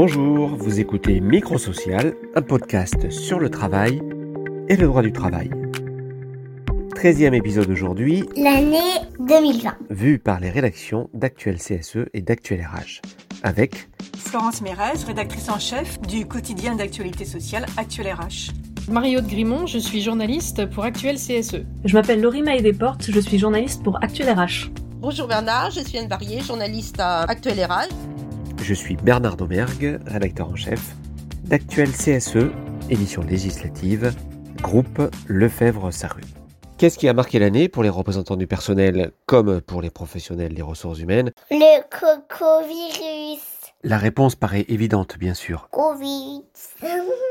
Bonjour, vous écoutez Microsocial, un podcast sur le travail et le droit du travail. 13e épisode aujourd'hui. L'année 2020. Vu par les rédactions d'Actuel CSE et d'Actuel RH. Avec Florence Mérez, rédactrice en chef du quotidien d'actualité sociale Actuel RH. Marie-Aude Grimont, je suis journaliste pour Actuel CSE. Je m'appelle Laurie Maé Desportes, je suis journaliste pour Actuel RH. Bonjour Bernard, je suis Anne Barrier, journaliste à Actuel RH. Je suis Bernard Domergue, rédacteur en chef d'Actuel CSE, édition législative, groupe Lefebvre-Saru. Qu'est-ce qui a marqué l'année pour les représentants du personnel comme pour les professionnels des ressources humaines? Le coco-virus. La réponse paraît évidente, bien sûr. Covid.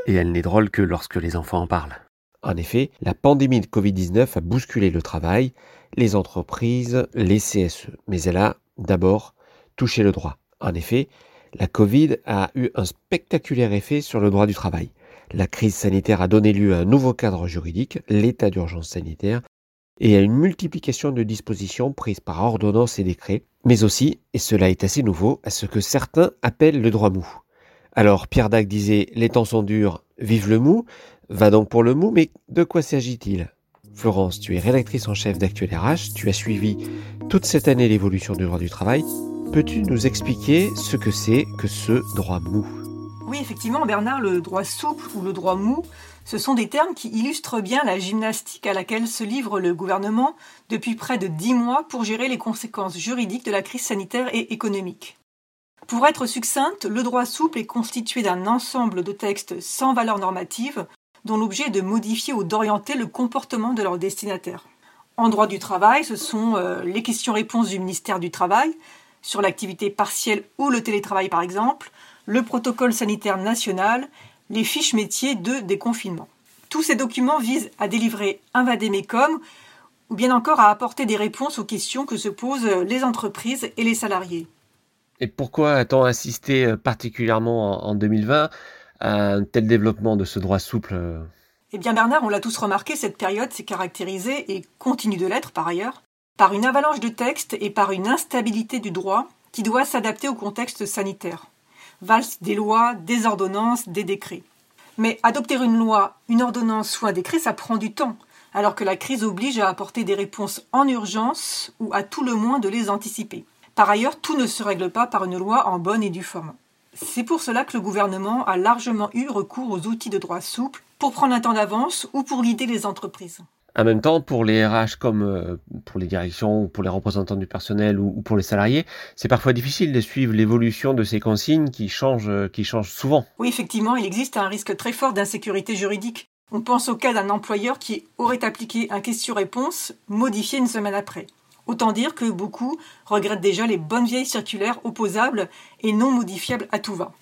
Et elle n'est drôle que lorsque les enfants en parlent. En effet, la pandémie de Covid-19 a bousculé le travail, les entreprises, les CSE. Mais elle a, d'abord, touché le droit. En effet, la Covid a eu un spectaculaire effet sur le droit du travail. La crise sanitaire a donné lieu à un nouveau cadre juridique, l'état d'urgence sanitaire, et à une multiplication de dispositions prises par ordonnance et décret, mais aussi, et cela est assez nouveau, à ce que certains appellent le droit mou. Alors Pierre Dac disait Les temps sont durs, vive le mou, va donc pour le mou, mais de quoi s'agit-il? Florence, tu es rédactrice en chef d'Actuel RH, tu as suivi toute cette année l'évolution du droit du travail. Peux-tu nous expliquer ce que c'est que ce droit mou? Oui, effectivement, Bernard, le droit souple ou le droit mou, ce sont des termes qui illustrent bien la gymnastique à laquelle se livre le gouvernement depuis près de dix mois pour gérer les conséquences juridiques de la crise sanitaire et économique. Pour être succincte, le droit souple est constitué d'un ensemble de textes sans valeur normative dont l'objet est de modifier ou d'orienter le comportement de leurs destinataires. En droit du travail, ce sont euh, les questions-réponses du ministère du Travail sur l'activité partielle ou le télétravail par exemple, le protocole sanitaire national, les fiches métiers de déconfinement. Tous ces documents visent à délivrer un vadémécum ou bien encore à apporter des réponses aux questions que se posent les entreprises et les salariés. Et pourquoi a-t-on assisté euh, particulièrement en 2020 à un tel développement de ce droit souple euh? Eh bien Bernard, on l'a tous remarqué, cette période s'est caractérisée, et continue de l'être par ailleurs, par une avalanche de textes et par une instabilité du droit qui doit s'adapter au contexte sanitaire. Valse des lois, des ordonnances, des décrets. Mais adopter une loi, une ordonnance ou un décret, ça prend du temps, alors que la crise oblige à apporter des réponses en urgence ou à tout le moins de les anticiper. Par ailleurs, tout ne se règle pas par une loi en bonne et due forme. C'est pour cela que le gouvernement a largement eu recours aux outils de droit souple pour prendre un temps d'avance ou pour guider les entreprises. En même temps, pour les RH comme euh, pour les directions ou pour les représentants du personnel ou pour les salariés, c'est parfois difficile de suivre l'évolution de ces consignes qui changent, euh, qui changent souvent. Oui, effectivement, il existe un risque très fort d'insécurité juridique. On pense au cas d'un employeur qui aurait appliqué un question-réponse modifié une semaine après. Autant dire que beaucoup regrettent déjà les bonnes vieilles circulaires opposables et non modifiables à tout va.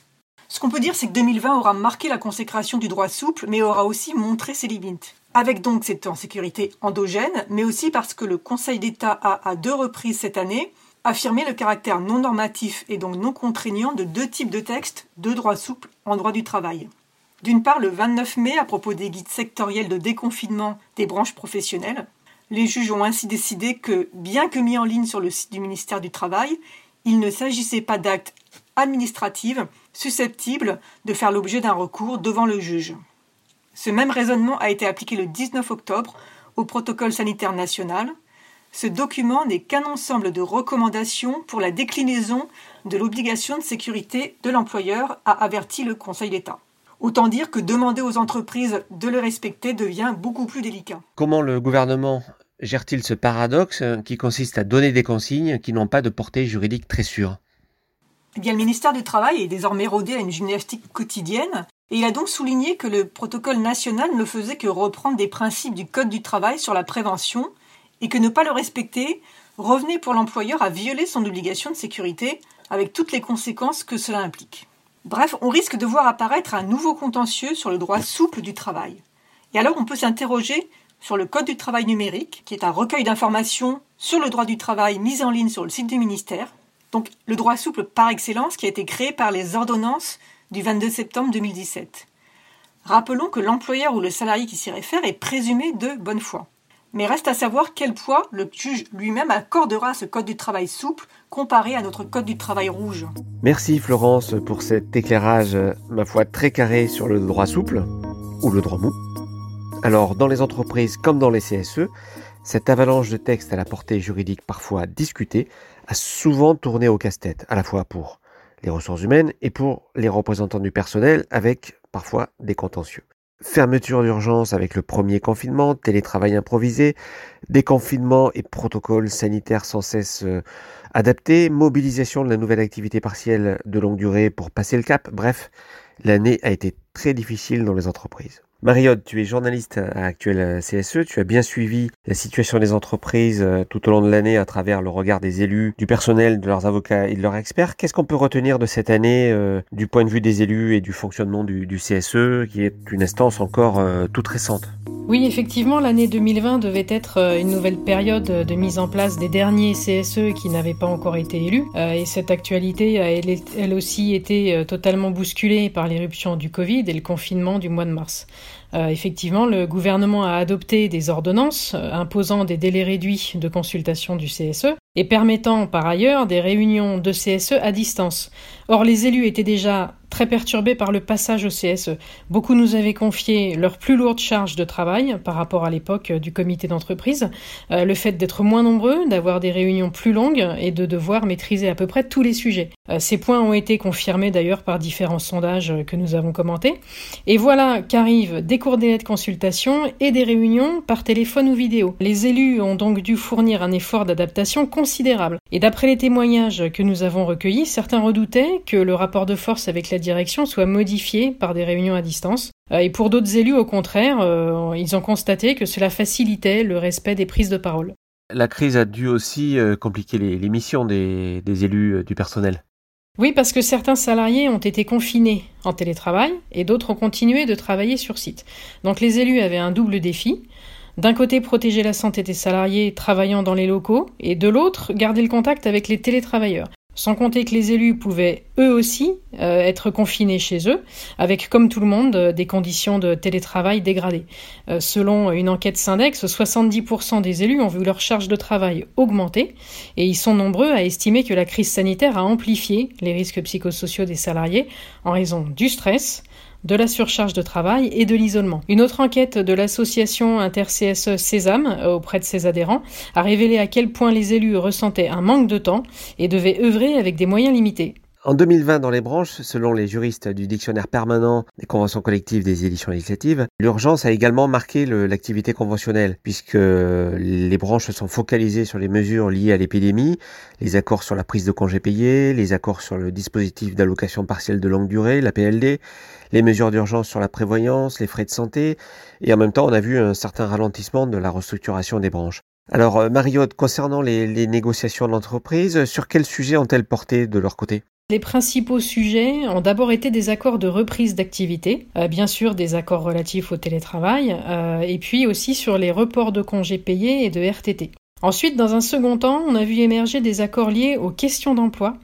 Ce qu'on peut dire, c'est que 2020 aura marqué la consécration du droit souple, mais aura aussi montré ses limites. Avec donc cette insécurité endogène, mais aussi parce que le Conseil d'État a, à deux reprises cette année, affirmé le caractère non normatif et donc non contraignant de deux types de textes de droit souple en droit du travail. D'une part, le 29 mai, à propos des guides sectoriels de déconfinement des branches professionnelles, les juges ont ainsi décidé que, bien que mis en ligne sur le site du ministère du Travail, il ne s'agissait pas d'actes administratifs susceptibles de faire l'objet d'un recours devant le juge. Ce même raisonnement a été appliqué le 19 octobre au protocole sanitaire national. Ce document n'est qu'un ensemble de recommandations pour la déclinaison de l'obligation de sécurité de l'employeur, a averti le Conseil d'État. Autant dire que demander aux entreprises de le respecter devient beaucoup plus délicat. Comment le gouvernement gère-t-il ce paradoxe qui consiste à donner des consignes qui n'ont pas de portée juridique très sûre? Eh bien, le ministère du Travail est désormais rodé à une gymnastique quotidienne et il a donc souligné que le protocole national ne faisait que reprendre des principes du Code du travail sur la prévention et que ne pas le respecter revenait pour l'employeur à violer son obligation de sécurité avec toutes les conséquences que cela implique. Bref, on risque de voir apparaître un nouveau contentieux sur le droit souple du travail. Et alors on peut s'interroger sur le Code du travail numérique, qui est un recueil d'informations sur le droit du travail mis en ligne sur le site du ministère. Donc le droit souple par excellence qui a été créé par les ordonnances du 22 septembre 2017. Rappelons que l'employeur ou le salarié qui s'y réfère est présumé de bonne foi. Mais reste à savoir quel poids le juge lui-même accordera à ce code du travail souple comparé à notre code du travail rouge. Merci Florence pour cet éclairage, ma foi, très carré sur le droit souple, ou le droit mou. Alors, dans les entreprises comme dans les CSE, cette avalanche de textes à la portée juridique parfois discutée a souvent tourné au casse-tête, à la fois pour les ressources humaines et pour les représentants du personnel, avec parfois des contentieux. Fermeture d'urgence avec le premier confinement, télétravail improvisé, déconfinement et protocoles sanitaires sans cesse euh, adaptés, mobilisation de la nouvelle activité partielle de longue durée pour passer le cap, bref, l'année a été très difficile dans les entreprises. Mariotte, tu es journaliste à Actuel CSE, tu as bien suivi la situation des entreprises euh, tout au long de l'année à travers le regard des élus, du personnel, de leurs avocats et de leurs experts. Qu'est-ce qu'on peut retenir de cette année euh, du point de vue des élus et du fonctionnement du, CSE, qui est une instance encore euh, toute récente? Oui, effectivement, l'année 2020 devait être une nouvelle période de mise en place des derniers CSE qui n'avaient pas encore été élus. Et cette actualité a elle aussi été totalement bousculée par l'éruption du Covid et le confinement du mois de mars. Euh, effectivement, le gouvernement a adopté des ordonnances euh, imposant des délais réduits de consultation du CSE et permettant par ailleurs des réunions de CSE à distance. Or, les élus étaient déjà très perturbés par le passage au CSE. Beaucoup nous avaient confié leur plus lourde charge de travail par rapport à l'époque du comité d'entreprise, euh, le fait d'être moins nombreux, d'avoir des réunions plus longues et de devoir maîtriser à peu près tous les sujets. Euh, ces points ont été confirmés d'ailleurs par différents sondages que nous avons commentés. Et voilà qu'arrivent des cours de consultation et des réunions par téléphone ou vidéo. Les élus ont donc dû fournir un effort d'adaptation considérable. Et d'après les témoignages que nous avons recueillis, certains redoutaient que le rapport de force avec la direction soit modifié par des réunions à distance. Euh, et pour d'autres élus, au contraire, euh, ils ont constaté que cela facilitait le respect des prises de parole. La crise a dû aussi euh, compliquer les, missions des, des élus du personnel. Oui, parce que certains salariés ont été confinés en télétravail et d'autres ont continué de travailler sur site. Donc les élus avaient un double défi. D'un côté, protéger la santé des salariés travaillant dans les locaux, et de l'autre, garder le contact avec les télétravailleurs. Sans compter que les élus pouvaient eux aussi euh, être confinés chez eux, avec comme tout le monde euh, des conditions de télétravail dégradées. Euh, selon une enquête Syndex, 70% des élus ont vu leur charge de travail augmenter et ils sont nombreux à estimer que la crise sanitaire a amplifié les risques psychosociaux des salariés en raison du stress, de la surcharge de travail et de l'isolement. Une autre enquête de l'association inter-CSE Sésame euh, auprès de ses adhérents a révélé à quel point les élus ressentaient un manque de temps et devaient œuvrer avec des moyens limités. En 2020, dans les branches, selon les juristes du dictionnaire permanent des conventions collectives des éditions législatives, l'urgence a également marqué l'activité conventionnelle, puisque les branches sont focalisées sur les mesures liées à l'épidémie, les accords sur la prise de congés payés, les accords sur le dispositif d'allocation partielle de longue durée, la PLD, les mesures d'urgence sur la prévoyance, les frais de santé, et en même temps, on a vu un certain ralentissement de la restructuration des branches. Alors, euh, Mariotte, concernant les négociations d'entreprise, sur quels sujets ont-elles porté de leur côté? Les principaux sujets ont d'abord été des accords de reprise d'activité, euh, bien sûr des accords relatifs au télétravail, euh, et puis aussi sur les reports de congés payés et de RTT. Ensuite, dans un second temps, on a vu émerger des accords liés aux questions d'emploi,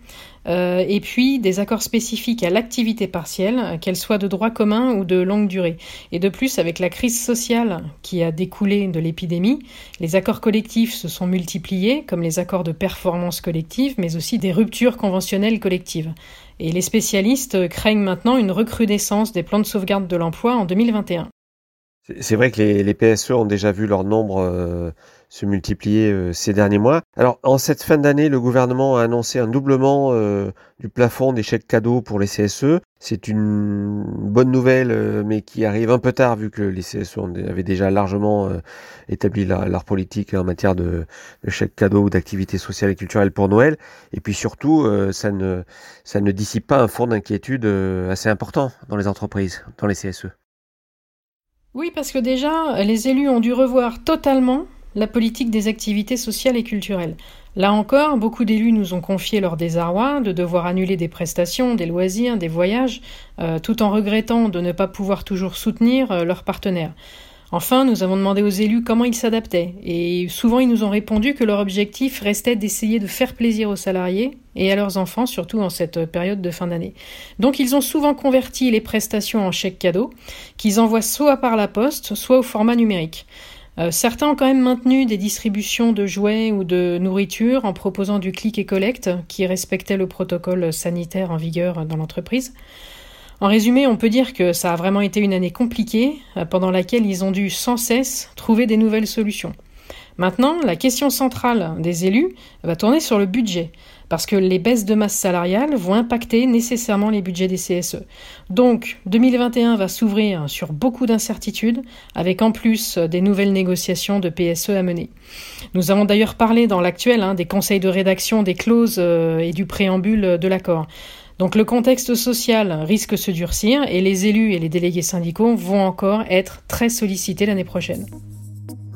euh, et puis des accords spécifiques à l'activité partielle, qu'elle soit de droit commun ou de longue durée. Et de plus, avec la crise sociale qui a découlé de l'épidémie, les accords collectifs se sont multipliés, comme les accords de performance collective, mais aussi des ruptures conventionnelles collectives. Et les spécialistes craignent maintenant une recrudescence des plans de sauvegarde de l'emploi en 2021. C'est vrai que les, PSE ont déjà vu leur nombre euh, se multiplier euh, ces derniers mois. Alors en cette fin d'année, le gouvernement a annoncé un doublement euh, du plafond des chèques cadeaux pour les CSE. C'est une bonne nouvelle, euh, mais qui arrive un peu tard vu que les CSE avaient déjà largement établi leur politique en matière de, chèques cadeaux ou d'activités sociales et culturelles pour Noël. Et puis surtout, ça, ne, ça ne dissipe pas un fond d'inquiétude assez important dans les entreprises, dans les CSE. Oui, parce que déjà, les élus ont dû revoir totalement la politique des activités sociales et culturelles. Là encore, beaucoup d'élus nous ont confié leur désarroi de devoir annuler des prestations, des loisirs, des voyages, euh, tout en regrettant de ne pas pouvoir toujours soutenir euh, leurs partenaires. Enfin, nous avons demandé aux élus comment ils s'adaptaient, et souvent ils nous ont répondu que leur objectif restait d'essayer de faire plaisir aux salariés et à leurs enfants, surtout en cette période de fin d'année. Donc ils ont souvent converti les prestations en chèques cadeaux, qu'ils envoient soit par la poste, soit au format numérique. Euh, certains ont quand même maintenu des distributions de jouets ou de nourriture en proposant du click et collect qui respectait le protocole sanitaire en vigueur dans l'entreprise. En résumé, on peut dire que ça a vraiment été une année compliquée euh, pendant laquelle ils ont dû sans cesse trouver des nouvelles solutions. Maintenant, la question centrale des élus va tourner sur le budget parce que les baisses de masse salariale vont impacter nécessairement les budgets des CSE. Donc 2021 va s'ouvrir sur beaucoup d'incertitudes, avec en plus des nouvelles négociations de PSE à mener. Nous avons d'ailleurs parlé dans l'actuel hein, des conseils de rédaction, des clauses euh, et du préambule de l'accord. Donc le contexte social risque de se durcir et les élus et les délégués syndicaux vont encore être très sollicités l'année prochaine.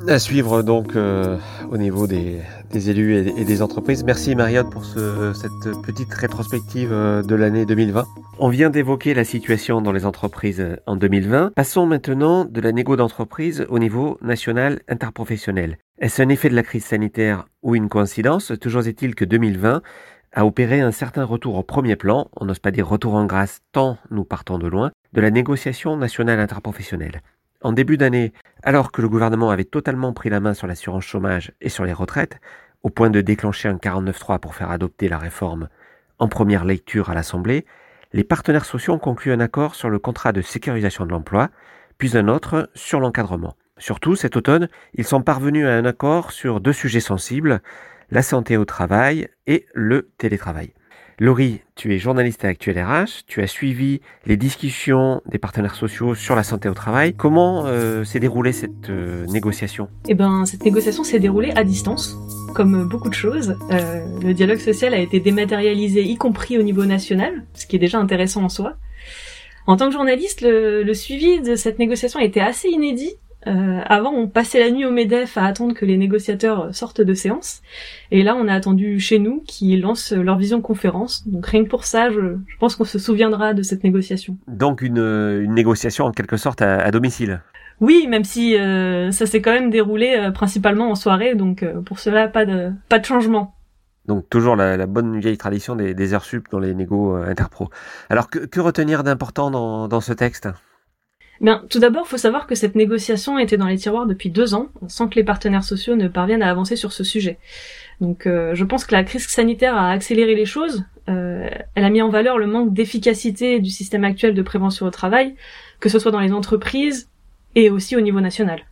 À suivre donc euh, au niveau des, élus et, des entreprises. Merci Mariotte pour cette petite rétrospective euh, de l'année 2020. On vient d'évoquer la situation dans les entreprises euh, en 2020. Passons maintenant de la négo d'entreprise au niveau national interprofessionnel. Est-ce un effet de la crise sanitaire ou une coïncidence? Toujours est-il que 2020 a opéré un certain retour au premier plan, on n'ose pas dire retour en grâce tant nous partons de loin, de la négociation nationale interprofessionnelle. En début d'année, alors que le gouvernement avait totalement pris la main sur l'assurance chômage et sur les retraites, au point de déclencher un 49.3 pour faire adopter la réforme en première lecture à l'Assemblée, les partenaires sociaux ont conclu un accord sur le contrat de sécurisation de l'emploi, puis un autre sur l'encadrement. Surtout, cet automne, ils sont parvenus à un accord sur deux sujets sensibles, la santé au travail et le télétravail. Laurie, tu es journaliste à Actuel RH, tu as suivi les discussions des partenaires sociaux sur la santé au travail. Comment euh, s'est déroulée cette euh, négociation? Eh ben, cette négociation s'est déroulée à distance, comme beaucoup de choses. Euh, le dialogue social a été dématérialisé, y compris au niveau national, ce qui est déjà intéressant en soi. En tant que journaliste, le, le suivi de cette négociation a été assez inédit euh, avant, on passait la nuit au MEDEF à attendre que les négociateurs sortent de séance. Et là, on a attendu chez nous qu'ils lancent leur vision conférence. Donc rien que pour ça, je, pense qu'on se souviendra de cette négociation. Donc une, négociation en quelque sorte à, domicile oui, même si euh, ça s'est quand même déroulé euh, principalement en soirée, donc pour cela pas de pas de changement. Donc toujours la, bonne vieille tradition des, heures sup dans les négos interpro. Alors que, retenir d'important dans ce texte? Bien, tout d'abord, il faut savoir que cette négociation était dans les tiroirs depuis deux ans, sans que les partenaires sociaux ne parviennent à avancer sur ce sujet. Donc, euh, je pense que la crise sanitaire a accéléré les choses. Euh, elle a mis en valeur le manque d'efficacité du système actuel de prévention au travail, que ce soit dans les entreprises et aussi au niveau national.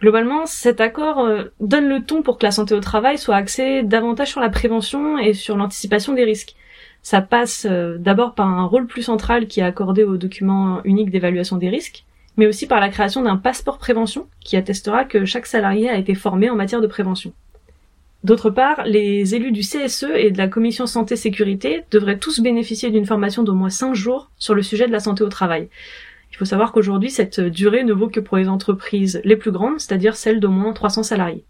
Globalement, cet accord euh, donne le ton pour que la santé au travail soit axée davantage sur la prévention et sur l'anticipation des risques. Ça passe euh, d'abord par un rôle plus central qui est accordé au document unique d'évaluation des risques, mais aussi par la création d'un passeport prévention qui attestera que chaque salarié a été formé en matière de prévention. D'autre part, les élus du CSE et de la commission santé-sécurité devraient tous bénéficier d'une formation d'au moins 5 jours sur le sujet de la santé au travail. Il faut savoir qu'aujourd'hui, cette durée ne vaut que pour les entreprises les plus grandes, c'est-à-dire celles d'au moins 300 salariés.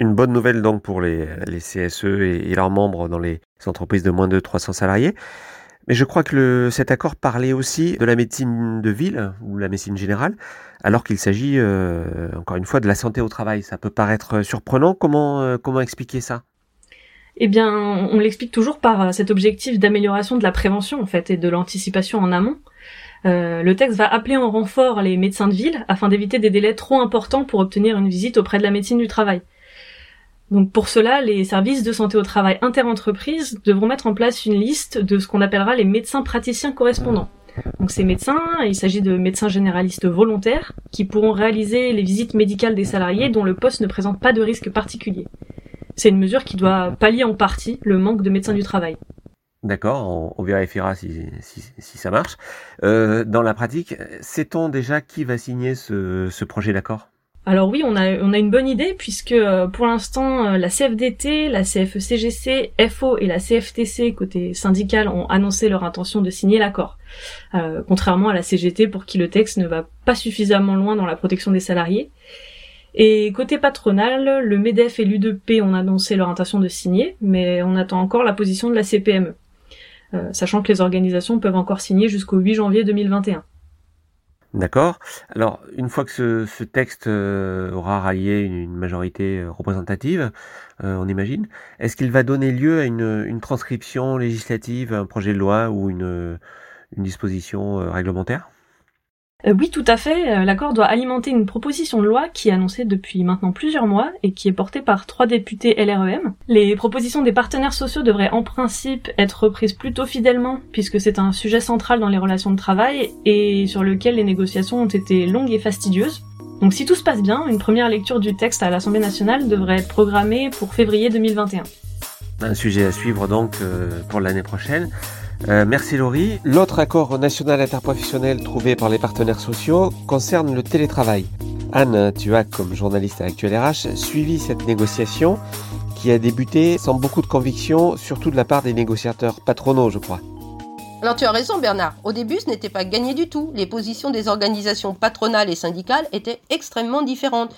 Une bonne nouvelle donc pour les, CSE et, leurs membres dans les entreprises de moins de 300 salariés. Mais je crois que cet accord parlait aussi de la médecine de ville ou la médecine générale, alors qu'il s'agit euh, encore une fois de la santé au travail. Ça peut paraître surprenant. Comment, euh, comment expliquer ça? Eh bien, on l'explique toujours par euh, cet objectif d'amélioration de la prévention en fait et de l'anticipation en amont. le texte va appeler en renfort les médecins de ville afin d'éviter des délais trop importants pour obtenir une visite auprès de la médecine du travail. Donc pour cela, les services de santé au travail interentreprises devront mettre en place une liste de ce qu'on appellera les médecins praticiens correspondants. Donc ces médecins, il s'agit de médecins généralistes volontaires qui pourront réaliser les visites médicales des salariés dont le poste ne présente pas de risque particulier. C'est une mesure qui doit pallier en partie le manque de médecins du travail. D'accord, on, vérifiera si, ça marche. Euh, dans la pratique, sait-on déjà qui va signer ce projet d'accord? Alors oui, on a, une bonne idée puisque euh, pour l'instant euh, la CFDT, la CFECGC, FO et la CFTC côté syndical ont annoncé leur intention de signer l'accord. Euh, contrairement à la CGT pour qui le texte ne va pas suffisamment loin dans la protection des salariés. Et côté patronal, le MEDEF et l'U2P ont annoncé leur intention de signer, mais on attend encore la position de la CPME, sachant que les organisations peuvent encore signer jusqu'au 8 janvier 2021. D'accord. Alors, une fois que ce, texte euh, aura rallié une, majorité euh, représentative, euh, on imagine, est-ce qu'il va donner lieu à une, transcription législative, un projet de loi ou une disposition réglementaire? Euh, oui, tout à fait. Euh, l'accord doit alimenter une proposition de loi qui est annoncée depuis maintenant plusieurs mois et qui est portée par trois députés LREM. Les propositions des partenaires sociaux devraient en principe être reprises plutôt fidèlement puisque c'est un sujet central dans les relations de travail et sur lequel les négociations ont été longues et fastidieuses. Donc si tout se passe bien, une première lecture du texte à l'Assemblée nationale devrait être programmée pour février 2021. Un sujet à suivre donc euh, pour l'année prochaine. Euh, merci Laurie. L'autre accord national interprofessionnel trouvé par les partenaires sociaux concerne le télétravail. Anne, tu as, comme journaliste à Actuel RH, suivi cette négociation qui a débuté sans beaucoup de conviction, surtout de la part des négociateurs patronaux, je crois. Alors tu as raison Bernard, au début ce n'était pas gagné du tout. Les positions des organisations patronales et syndicales étaient extrêmement différentes.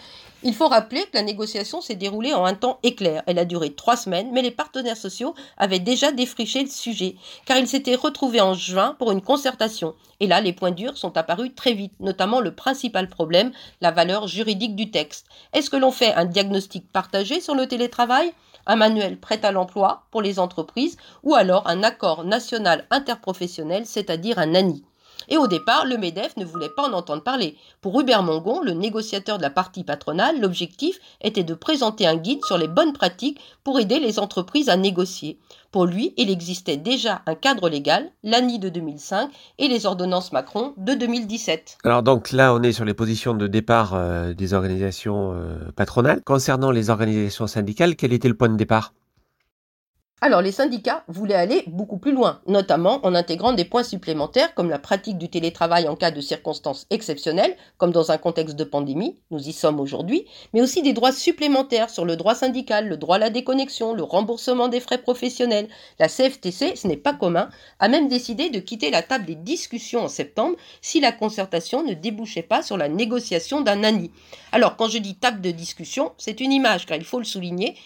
Il faut rappeler que la négociation s'est déroulée en un temps éclair. Elle a duré trois semaines, mais les partenaires sociaux avaient déjà défriché le sujet, car ils s'étaient retrouvés en juin pour une concertation. Et là, les points durs sont apparus très vite, notamment le principal problème, la valeur juridique du texte. Est-ce que l'on fait un diagnostic partagé sur le télétravail un manuel prêt à l'emploi pour les entreprises ou alors un accord national interprofessionnel, c'est-à-dire un ANI. Et au départ, le MEDEF ne voulait pas en entendre parler. Pour Hubert Mongon, le négociateur de la partie patronale, l'objectif était de présenter un guide sur les bonnes pratiques pour aider les entreprises à négocier. Pour lui, il existait déjà un cadre légal, l'ANI de 2005 et les ordonnances Macron de 2017. Alors donc là, on est sur les positions de départ euh, des organisations euh, patronales. Concernant les organisations syndicales, quel était le point de départ? Alors les syndicats voulaient aller beaucoup plus loin, notamment en intégrant des points supplémentaires comme la pratique du télétravail en cas de circonstances exceptionnelles, comme dans un contexte de pandémie, nous y sommes aujourd'hui, mais aussi des droits supplémentaires sur le droit syndical, le droit à la déconnexion, le remboursement des frais professionnels. La CFTC, ce n'est pas commun, a même décidé de quitter la table des discussions en septembre si la concertation ne débouchait pas sur la négociation d'un ANI. Alors quand je dis table de discussion, c'est une image car il faut le souligner,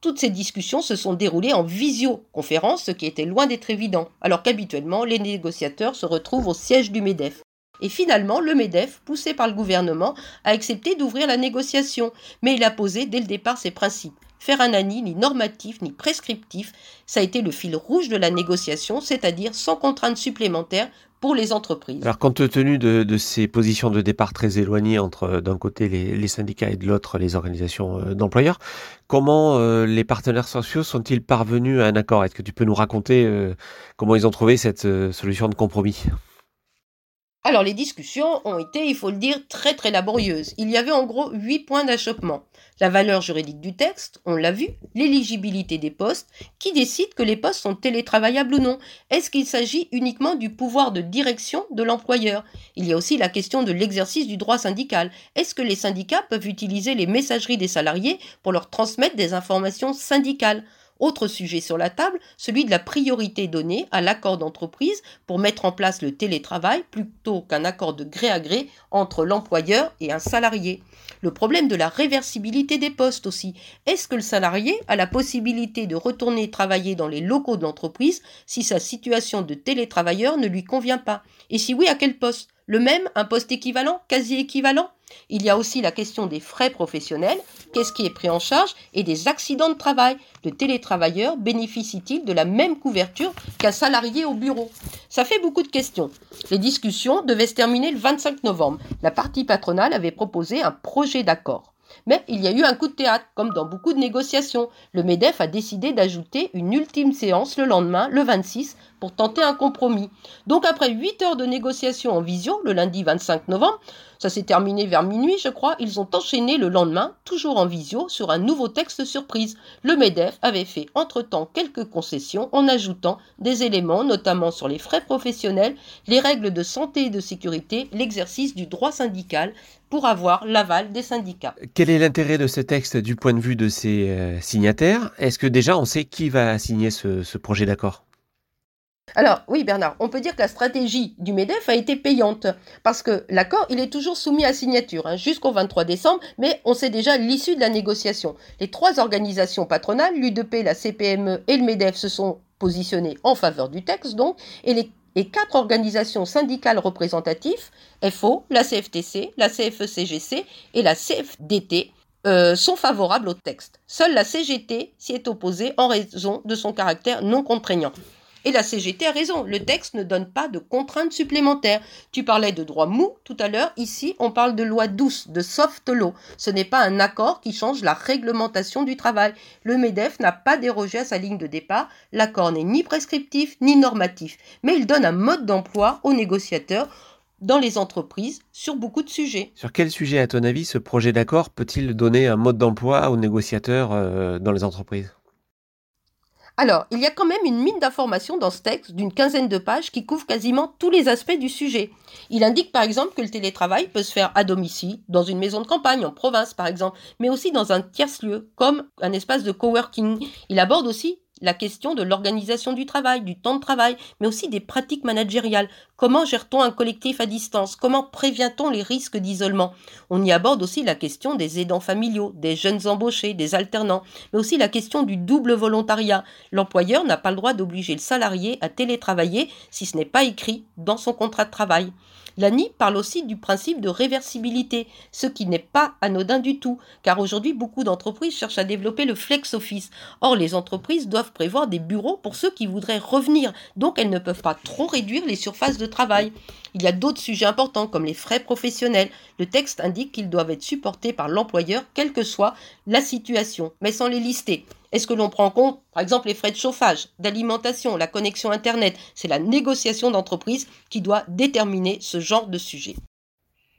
toutes ces discussions se sont déroulées en visioconférence, ce qui était loin d'être évident, alors qu'habituellement les négociateurs se retrouvent au siège du MEDEF. Et finalement, le MEDEF, poussé par le gouvernement, a accepté d'ouvrir la négociation, mais il a posé dès le départ ses principes. Faire un ANI ni normatif ni prescriptif, ça a été le fil rouge de la négociation, c'est-à-dire sans contrainte supplémentaire pour les entreprises. Alors compte tenu de, ces positions de départ très éloignées entre euh, d'un côté les, syndicats et de l'autre les organisations euh, d'employeurs, comment euh, les partenaires sociaux sont-ils parvenus à un accord? Est-ce que tu peux nous raconter comment ils ont trouvé cette solution de compromis? Alors les discussions ont été, il faut le dire, très très laborieuses. Il y avait en gros huit points d'achoppement. La valeur juridique du texte, on l'a vu, l'éligibilité des postes, qui décide que les postes sont télétravaillables ou non. Est-ce qu'il s'agit uniquement du pouvoir de direction de l'employeur? Il y a aussi la question de l'exercice du droit syndical. Est-ce que les syndicats peuvent utiliser les messageries des salariés pour leur transmettre des informations syndicales? Autre sujet sur la table, celui de la priorité donnée à l'accord d'entreprise pour mettre en place le télétravail plutôt qu'un accord de gré à gré entre l'employeur et un salarié. Le problème de la réversibilité des postes aussi. Est-ce que le salarié a la possibilité de retourner travailler dans les locaux de l'entreprise si sa situation de télétravailleur ne lui convient pas? Et si oui, à quel poste? Le même, un poste équivalent, quasi équivalent? Il y a aussi la question des frais professionnels, qu'est-ce qui est pris en charge, et des accidents de travail. Le télétravailleur bénéficie-t-il de la même couverture qu'un salarié au bureau? Ça fait beaucoup de questions. Les discussions devaient se terminer le 25 novembre. La partie patronale avait proposé un projet d'accord. Mais il y a eu un coup de théâtre, comme dans beaucoup de négociations. Le MEDEF a décidé d'ajouter une ultime séance le lendemain, le 26, pour tenter un compromis. Donc après 8 heures de négociations en visio, le lundi 25 novembre, ça s'est terminé vers minuit, je crois. Ils ont enchaîné le lendemain, toujours en visio, sur un nouveau texte surprise. Le MEDEF avait fait entre-temps quelques concessions en ajoutant des éléments, notamment sur les frais professionnels, les règles de santé et de sécurité, l'exercice du droit syndical pour avoir l'aval des syndicats. Quel est l'intérêt de ce texte du point de vue de ses euh, signataires? Est-ce que déjà on sait qui va signer ce projet d'accord? Alors oui Bernard, on peut dire que la stratégie du MEDEF a été payante parce que l'accord il est toujours soumis à signature hein, jusqu'au 23 décembre, mais on sait déjà l'issue de la négociation. Les trois organisations patronales, l'UDP, la CPME et le MEDEF se sont positionnés en faveur du texte donc, et les quatre organisations syndicales représentatives, FO, la CFTC, la CFECGC et la CFDT, euh, sont favorables au texte. Seule la CGT s'y est opposée en raison de son caractère non contraignant. Et la CGT a raison, le texte ne donne pas de contraintes supplémentaires. Tu parlais de droit mou tout à l'heure, ici on parle de loi douce, de soft law. Ce n'est pas un accord qui change la réglementation du travail. Le MEDEF n'a pas dérogé à sa ligne de départ, l'accord n'est ni prescriptif ni normatif, mais il donne un mode d'emploi aux négociateurs dans les entreprises sur beaucoup de sujets. Sur quel sujet, à ton avis, ce projet d'accord peut-il donner un mode d'emploi aux négociateurs euh, dans les entreprises? Alors, il y a quand même une mine d'informations dans ce texte d'une quinzaine de pages qui couvre quasiment tous les aspects du sujet. Il indique par exemple que le télétravail peut se faire à domicile, dans une maison de campagne, en province par exemple, mais aussi dans un tiers-lieu, comme un espace de coworking. Il aborde aussi la question de l'organisation du travail, du temps de travail, mais aussi des pratiques managériales. Comment gère-t-on un collectif à distance? Comment prévient-on les risques d'isolement? On y aborde aussi la question des aidants familiaux, des jeunes embauchés, des alternants, mais aussi la question du double volontariat. L'employeur n'a pas le droit d'obliger le salarié à télétravailler si ce n'est pas écrit dans son contrat de travail. L'ANI parle aussi du principe de réversibilité, ce qui n'est pas anodin du tout, car aujourd'hui beaucoup d'entreprises cherchent à développer le flex office. Or, les entreprises doivent prévoir des bureaux pour ceux qui voudraient revenir, donc elles ne peuvent pas trop réduire les surfaces de travail. Il y a d'autres sujets importants comme les frais professionnels. Le texte indique qu'ils doivent être supportés par l'employeur quelle que soit la situation, mais sans les lister. Est-ce que l'on prend en compte, par exemple, les frais de chauffage, d'alimentation, la connexion Internet? C'est la négociation d'entreprise qui doit déterminer ce genre de sujet.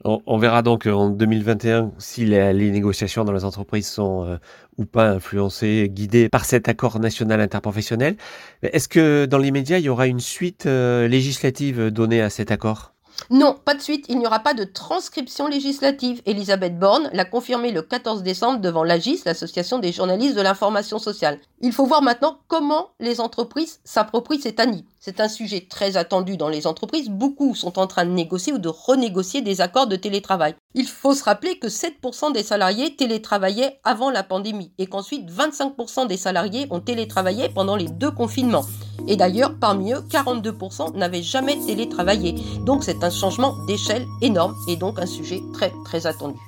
On, verra donc en 2021 si les, négociations dans les entreprises sont euh, ou pas influencées, guidées par cet accord national interprofessionnel. Est-ce que dans les médias, il y aura une suite euh, législative donnée à cet accord? Non, pas de suite, il n'y aura pas de transcription législative. Elisabeth Borne l'a confirmé le 14 décembre devant l'AGIS, l'Association des journalistes de l'information sociale. Il faut voir maintenant comment les entreprises s'approprient cette ANI. C'est un sujet très attendu dans les entreprises. Beaucoup sont en train de négocier ou de renégocier des accords de télétravail. Il faut se rappeler que 7% des salariés télétravaillaient avant la pandémie et qu'ensuite 25% des salariés ont télétravaillé pendant les deux confinements. Et d'ailleurs, parmi eux, 42% n'avaient jamais télétravaillé. Donc c'est un changement d'échelle énorme et donc un sujet très très attendu.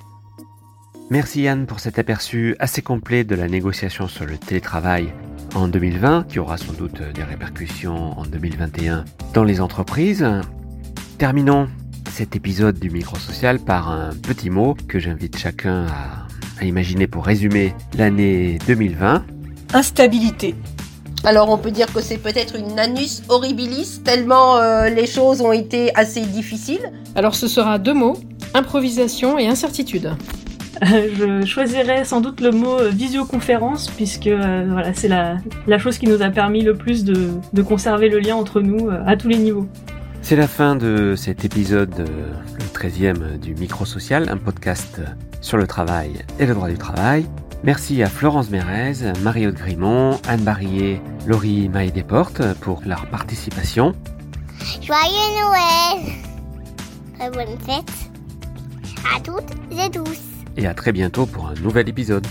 Merci Yann pour cet aperçu assez complet de la négociation sur le télétravail en 2020, qui aura sans doute des répercussions en 2021 dans les entreprises. Terminons cet épisode du micro social par un petit mot que j'invite chacun à, imaginer pour résumer l'année 2020. Instabilité. Alors on peut dire que c'est peut-être une anus horribilis, tellement euh, les choses ont été assez difficiles. Alors ce sera deux mots, improvisation et incertitude. je choisirais sans doute le mot euh, visioconférence, puisque euh, voilà, c'est la, chose qui nous a permis le plus de, conserver le lien entre nous euh, à tous les niveaux. C'est la fin de cet épisode, le 13e du Micro Social, un podcast sur le travail et le droit du travail. Merci à Florence Mérez, Marie-Aude Grimont, Anne Barillet, Laurie Maille Desportes pour leur participation. Joyeux Noël Très bonne fête à toutes et tous et à très bientôt pour un nouvel épisode.